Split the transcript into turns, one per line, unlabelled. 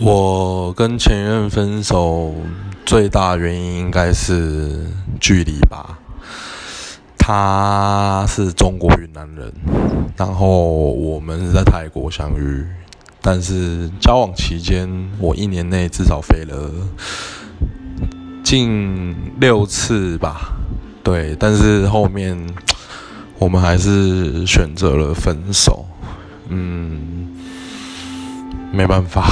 我跟前任分手最大原因应该是距离吧。他是中国云南人，然后我们是在泰国相遇，但是交往期间我一年内至少飞了近六次吧。对，但是后面我们还是选择了分手。嗯，没办法。